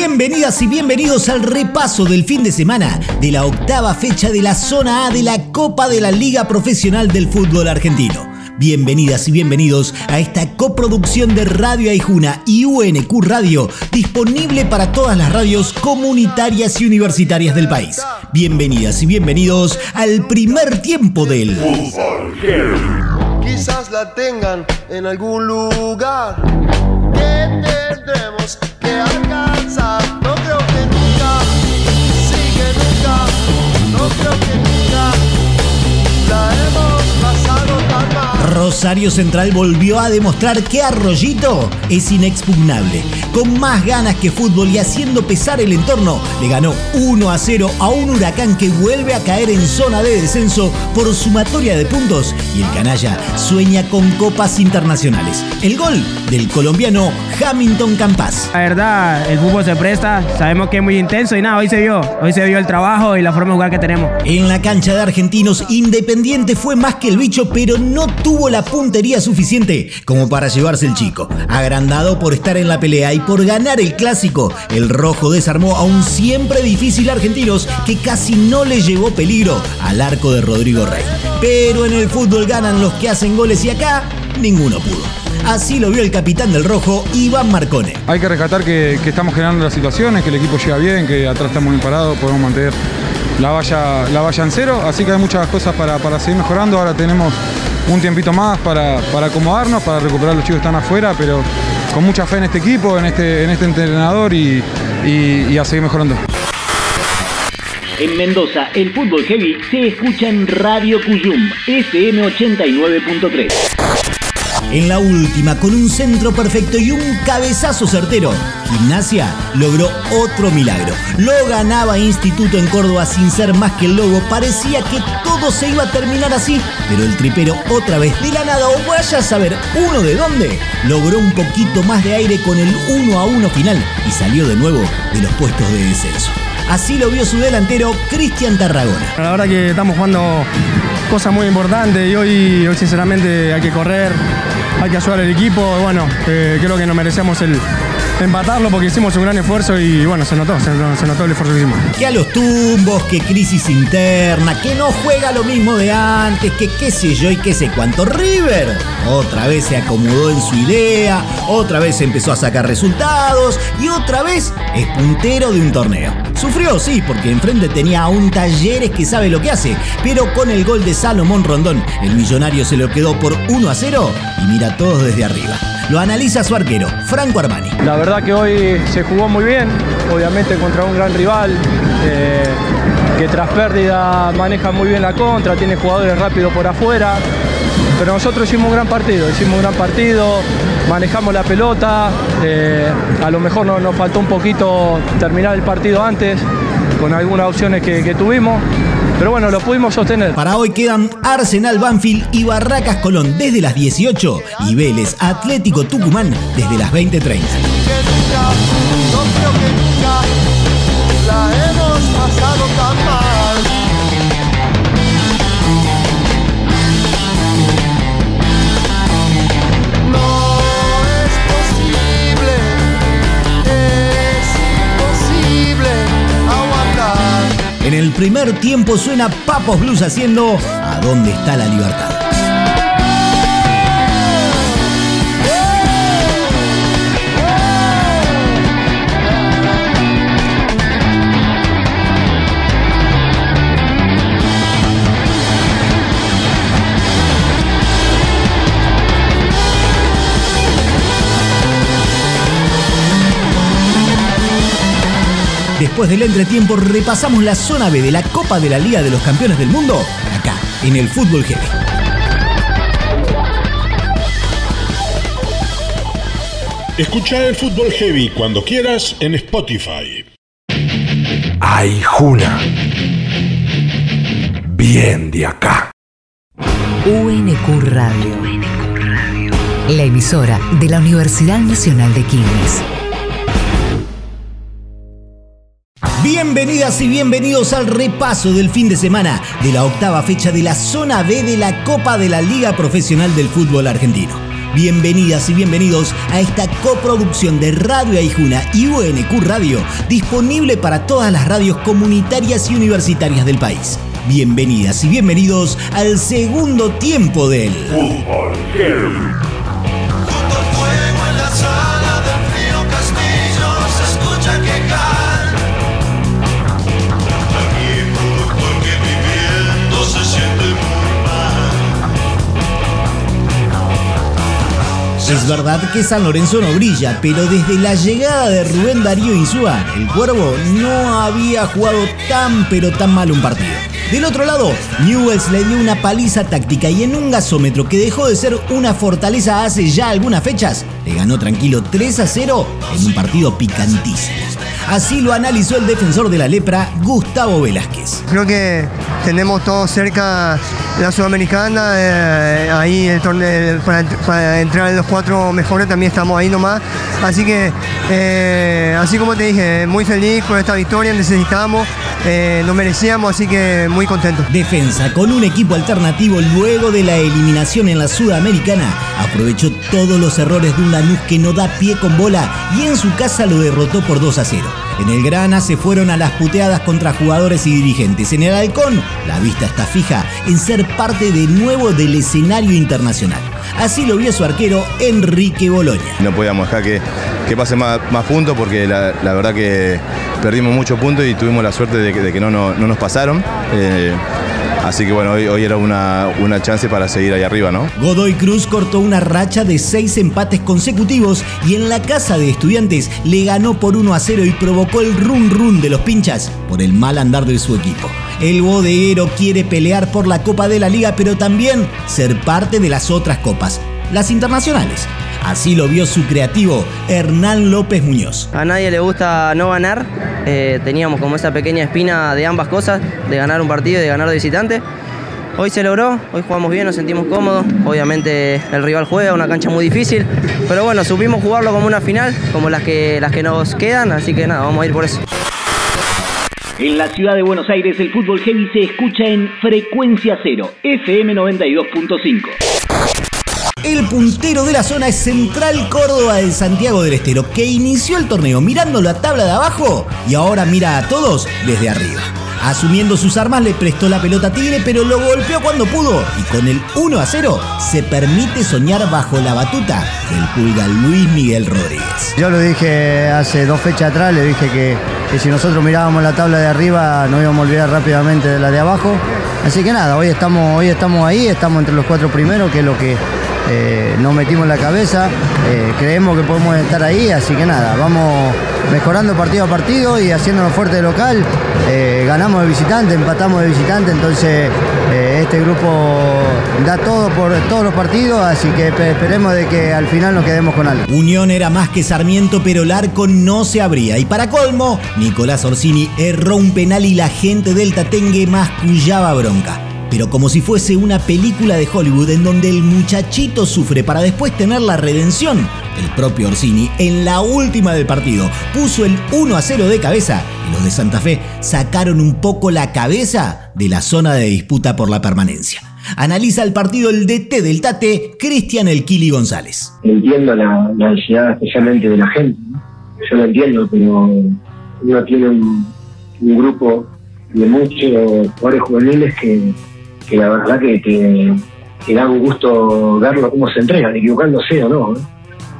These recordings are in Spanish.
Bienvenidas y bienvenidos al repaso del fin de semana de la octava fecha de la zona A de la Copa de la Liga Profesional del Fútbol Argentino. Bienvenidas y bienvenidos a esta coproducción de Radio Aijuna y UNQ Radio, disponible para todas las radios comunitarias y universitarias del país. Bienvenidas y bienvenidos al primer tiempo del Fútbol Quizás la tengan en algún lugar que que alcanzar. Rosario Central volvió a demostrar que Arroyito es inexpugnable. Con más ganas que fútbol y haciendo pesar el entorno, le ganó 1 a 0 a un huracán que vuelve a caer en zona de descenso por sumatoria de puntos y el canalla sueña con copas internacionales. El gol del colombiano Hamilton Campas. La verdad, el fútbol se presta, sabemos que es muy intenso y nada, hoy se vio, hoy se vio el trabajo y la forma de jugar que tenemos. En la cancha de Argentinos, Independiente fue más que el bicho, pero no tuvo la puntería suficiente como para llevarse el chico. Agrandado por estar en la pelea y por ganar el clásico, el rojo desarmó a un siempre difícil Argentinos que casi no le llevó peligro al arco de Rodrigo Rey. Pero en el fútbol ganan los que hacen goles y acá ninguno pudo. Así lo vio el capitán del rojo, Iván Marcone. Hay que rescatar que, que, estamos generando las situaciones, que el equipo llega bien, que atrás estamos bien parados, podemos mantener la valla, la valla en cero, así que hay muchas cosas para, para seguir mejorando. Ahora tenemos un tiempito más para, para, acomodarnos, para recuperar los chicos que están afuera, pero con mucha fe en este equipo, en este, en este entrenador y, y, a seguir mejorando. En Mendoza, el fútbol heavy se escucha en Radio Cuyum, FM 89.3. En la última, con un centro perfecto y un cabezazo certero, Gimnasia logró otro milagro. Lo ganaba Instituto en Córdoba sin ser más que el lobo. Parecía que todo se iba a terminar así, pero el tripero otra vez de la nada, o vaya a saber uno de dónde, logró un poquito más de aire con el 1 a 1 final y salió de nuevo de los puestos de descenso. Así lo vio su delantero Cristian Tarragona. La verdad que estamos jugando cosas muy importantes y hoy, hoy sinceramente hay que correr, hay que ayudar al equipo. Bueno, eh, creo que nos merecemos el, empatarlo porque hicimos un gran esfuerzo y bueno, se notó, se, notó el esfuerzo que hicimos. Que a los tumbos, que crisis interna, que no juega lo mismo de antes, que qué sé yo y qué sé cuánto. River otra vez se acomodó en su idea, otra vez empezó a sacar resultados y otra vez es puntero de un torneo. Sufrió, sí, porque enfrente tenía a un Talleres que sabe lo que hace, pero con el gol de Salomón Rondón, el millonario se lo quedó por 1 a 0 y mira todos desde arriba. Lo analiza su arquero, Franco Armani. La verdad que hoy se jugó muy bien, obviamente contra un gran rival, eh, que tras pérdida maneja muy bien la contra, tiene jugadores rápidos por afuera. Pero nosotros hicimos un gran partido, hicimos un gran partido, manejamos la pelota, eh, a lo mejor nos, nos, faltó un poquito terminar el partido antes, con algunas opciones que, que tuvimos, pero bueno, lo pudimos sostener. Para hoy quedan Arsenal Banfield y Barracas Colón desde las 18 y Vélez Atlético Tucumán desde las 20.30. primer tiempo suena Papos Blues haciendo ¿A dónde está la libertad? Después del entretiempo repasamos la zona B de la Copa de la Liga de los Campeones del Mundo, acá, en el Fútbol Heavy. Escucha el Fútbol Heavy cuando quieras en Spotify. Ay, Juna. Bien de acá. UNQ Radio. La emisora de la Universidad Nacional de Quilmes. Bienvenidas y bienvenidos al repaso del fin de semana de la octava fecha de la zona B de la Copa de la Liga Profesional del Fútbol Argentino. Bienvenidas y bienvenidos a esta coproducción de Radio Aijuna y UNQ Radio, disponible para todas las radios comunitarias y universitarias del país. Bienvenidas y bienvenidos al segundo tiempo del Fútbol Es verdad que San Lorenzo no brilla, pero desde la llegada de Rubén Darío Insúa, el Cuervo no había jugado tan pero tan mal un partido. Del otro lado, Newells le dio una paliza táctica y en un gasómetro que dejó de ser una fortaleza hace ya algunas fechas, le ganó tranquilo 3 a 0 en un partido picantísimo. Así lo analizó el defensor de la lepra, Gustavo Velázquez. Creo que tenemos todos cerca la Sudamericana, eh, ahí el torneo, para, para entrar en los cuatro mejores también estamos ahí nomás. Así que, eh, así como te dije, muy feliz con esta victoria, necesitamos, eh, lo merecíamos, así que muy contento. Defensa con un equipo alternativo luego de la eliminación en la Sudamericana. Aprovechó todos los errores de un Lanús que no da pie con bola y en su casa lo derrotó por 2 a 0. En el Grana se fueron a las puteadas contra jugadores y dirigentes. En el Halcón, la vista está fija en ser parte de nuevo del escenario internacional. Así lo vio su arquero Enrique Boloña. No podíamos dejar que, que pase más, más puntos porque la, verdad que perdimos muchos puntos y tuvimos la suerte de que, de que no, no- no nos pasaron. Eh, así que bueno, hoy, era una, una chance para seguir ahí arriba, ¿no? Godoy Cruz cortó una racha de seis empates consecutivos y en la casa de estudiantes le ganó por 1 a 0 y provocó el run run de los pinchas por el mal andar de su equipo. El bodeguero quiere pelear por la Copa de la Liga, pero también ser parte de las otras copas, las internacionales. Así lo vio su creativo, Hernán López Muñoz. A nadie le gusta no ganar. Eh, teníamos como esa pequeña espina de ambas cosas, de ganar un partido y de ganar de visitante. Hoy se logró, hoy jugamos bien, nos sentimos cómodos. Obviamente el rival juega, una cancha muy difícil, pero bueno, supimos jugarlo como una final, como las que, las que nos quedan, así que nada, vamos a ir por eso. En la ciudad de Buenos Aires el fútbol heavy se escucha en Frecuencia Cero, FM 92.5. El puntero de la zona es Central Córdoba de Santiago del Estero, que inició el torneo mirando la tabla de abajo y ahora mira a todos desde arriba. Asumiendo sus armas le prestó la pelota a Tigre, pero lo golpeó cuando pudo y con el 1 a 0 se permite soñar bajo la batuta del pulga Luis Miguel Rodríguez. Yo lo dije hace dos fechas atrás, le dije que, si nosotros mirábamos la tabla de arriba nos íbamos a olvidar rápidamente de la de abajo. Así que nada, hoy estamos, hoy estamos ahí, estamos entre los cuatro primeros, que es lo que eh, nos metimos en la cabeza. Eh, creemos que podemos estar ahí, así que nada, vamos mejorando partido a partido y haciéndonos fuerte de local. Eh, ganamos de visitante, empatamos de visitante, entonces este grupo da todo por todos los partidos, así que espe- esperemos de que al final nos quedemos con algo. Unión era más que Sarmiento, pero el arco no se abría. Y para colmo, Nicolás Orsini erró un penal y la gente del Tatengue mascullaba bronca. Pero como si fuese una película de Hollywood en donde el muchachito sufre para después tener la redención, el propio Orsini, en la última del partido, puso el 1 a 0 de cabeza y los de Santa Fe sacaron un poco la cabeza de la zona de disputa por la permanencia. Analiza el partido el DT del Tate, Cristian El Kili González. entiendo la, ansiedad especialmente de la gente. Yo lo entiendo, pero uno tiene un, un grupo de muchos jugadores juveniles que, que la verdad que, que, da un gusto verlo cómo se entregan, equivocándose o no. ¿no?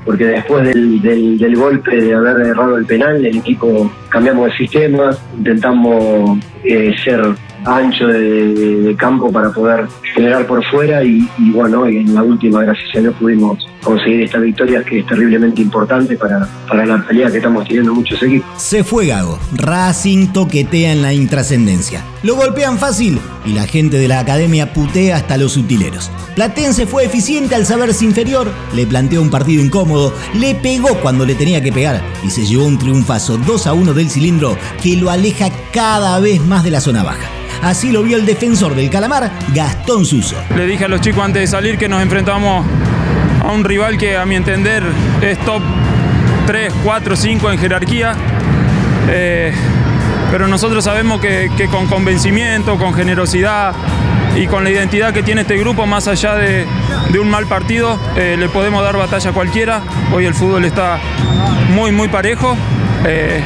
Porque después del, del, del golpe de haber errado el penal, el equipo cambiamos de sistema, intentamos eh, ser ancho de, campo para poder generar por fuera y, bueno, en la última, gracias a Dios, pudimos conseguir esta victoria que es terriblemente importante para, para la pelea que estamos teniendo muchos equipos. Se fue Gago. Racing toquetea en la intrascendencia. Lo golpean fácil y la gente de la academia putea hasta los utileros. Platense fue eficiente al saberse inferior, le planteó un partido incómodo, le pegó cuando le tenía que pegar y se llevó un triunfazo 2 a 1 del cilindro que lo aleja cada vez más de la zona baja. Así lo vio el defensor del Calamar, Gastón Suso. Le dije a los chicos antes de salir que nos enfrentamos a un rival que a mi entender es top 3, 4, 5 en jerarquía. Eh, pero nosotros sabemos que, con convencimiento, con generosidad y con la identidad que tiene este grupo, más allá de, de un mal partido, eh, le podemos dar batalla a cualquiera. Hoy el fútbol está muy, muy parejo. eh,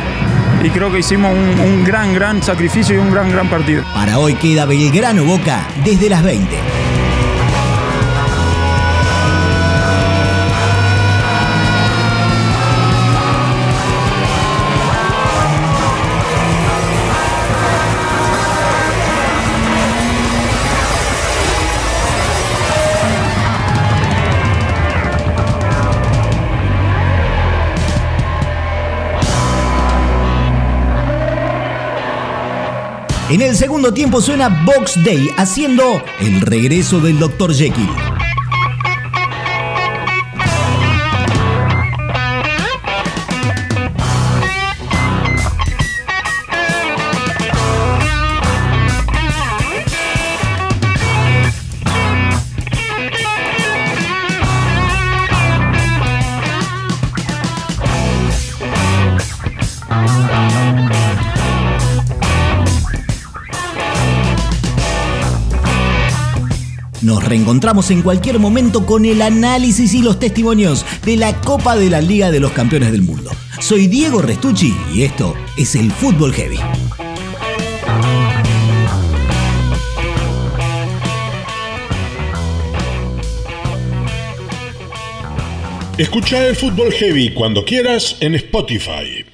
y creo que hicimos un, gran, gran sacrificio y un gran, gran partido. Para hoy queda Belgrano Boca desde las 20. En el segundo tiempo suena Box Day haciendo el regreso del Dr. Jekyll. Reencontramos en cualquier momento con el análisis y los testimonios de la Copa de la Liga de los Campeones del Mundo. Soy Diego Restucci y esto es el Fútbol Heavy. Escucha el Fútbol Heavy cuando quieras en Spotify.